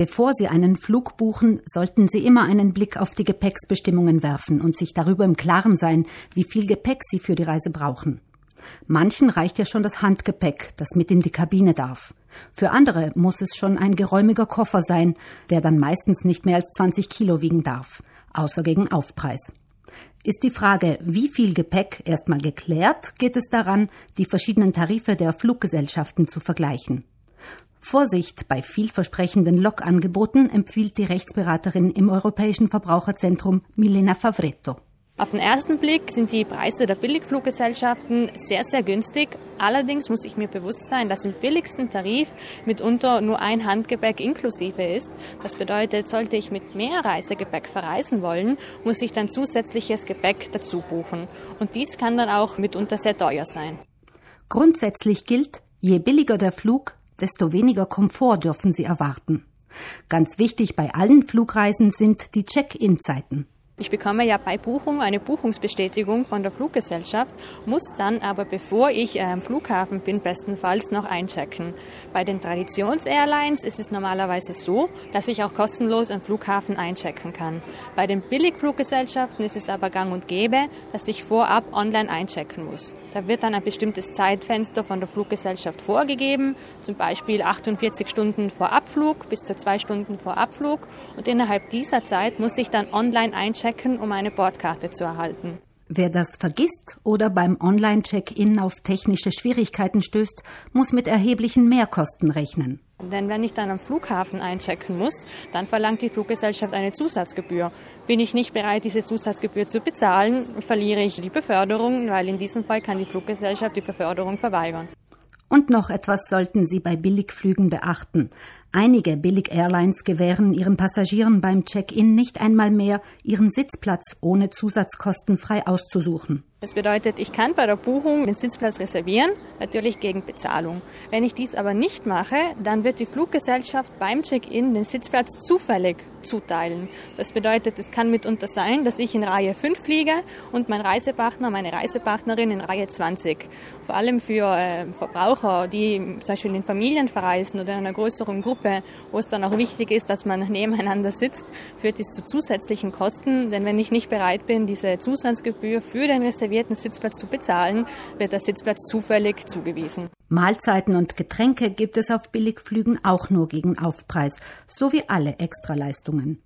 Bevor Sie einen Flug buchen, sollten Sie immer einen Blick auf die Gepäcksbestimmungen werfen und sich darüber im Klaren sein, wie viel Gepäck Sie für die Reise brauchen. Manchen reicht ja schon das Handgepäck, das mit in die Kabine darf. Für andere muss es schon ein geräumiger Koffer sein, der dann meistens nicht mehr als 20 Kilo wiegen darf, außer gegen Aufpreis. Ist die Frage, wie viel Gepäck erstmal geklärt, geht es daran, die verschiedenen Tarife der Fluggesellschaften zu vergleichen. Vorsicht bei vielversprechenden Lokangeboten empfiehlt die Rechtsberaterin im Europäischen Verbraucherzentrum Milena Favretto. Auf den ersten Blick sind die Preise der Billigfluggesellschaften sehr, sehr günstig. Allerdings muss ich mir bewusst sein, dass im billigsten Tarif mitunter nur ein Handgepäck inklusive ist. Das bedeutet, sollte ich mit mehr Reisegepäck verreisen wollen, muss ich dann zusätzliches Gepäck dazu buchen. Und dies kann dann auch mitunter sehr teuer sein. Grundsätzlich gilt, je billiger der Flug, desto weniger Komfort dürfen Sie erwarten. Ganz wichtig bei allen Flugreisen sind die Check-in-Zeiten. Ich bekomme ja bei Buchung eine Buchungsbestätigung von der Fluggesellschaft, muss dann aber, bevor ich am Flughafen bin, bestenfalls noch einchecken. Bei den Traditions-Airlines ist es normalerweise so, dass ich auch kostenlos am Flughafen einchecken kann. Bei den Billigfluggesellschaften ist es aber gang und gäbe, dass ich vorab online einchecken muss. Da wird dann ein bestimmtes Zeitfenster von der Fluggesellschaft vorgegeben, zum Beispiel 48 Stunden vor Abflug bis zu zwei Stunden vor Abflug. Und innerhalb dieser Zeit muss ich dann online einchecken checken, um eine Bordkarte zu erhalten. Wer das vergisst oder beim Online-Check-In auf technische Schwierigkeiten stößt, muss mit erheblichen Mehrkosten rechnen. Denn wenn ich dann am Flughafen einchecken muss, dann verlangt die Fluggesellschaft eine Zusatzgebühr. Bin ich nicht bereit, diese Zusatzgebühr zu bezahlen, verliere ich die Beförderung, weil in diesem Fall kann die Fluggesellschaft die Beförderung verweigern. Und noch etwas sollten Sie bei Billigflügen beachten. Einige Billig-Airlines gewähren ihren Passagieren beim Check-in nicht einmal mehr, ihren Sitzplatz ohne Zusatzkosten frei auszusuchen. Das bedeutet, ich kann bei der Buchung den Sitzplatz reservieren, natürlich gegen Bezahlung. Wenn ich dies aber nicht mache, dann wird die Fluggesellschaft beim Check-in den Sitzplatz zufällig zuteilen. Das bedeutet, es kann mitunter sein, dass ich in Reihe 5 fliege und mein Reisepartner, meine Reisepartnerin in Reihe 20. Vor allem für äh, Verbraucher, die zum Beispiel in Familien verreisen oder in einer größeren Gruppe, wo es dann auch wichtig ist, dass man nebeneinander sitzt, führt dies zu zusätzlichen Kosten. Denn wenn ich nicht bereit bin, diese Zusatzgebühr für den Reservierten Sitzplatz zu bezahlen, wird der Sitzplatz zufällig zugewiesen. Mahlzeiten und Getränke gibt es auf Billigflügen auch nur gegen Aufpreis, sowie alle Extraleistungen.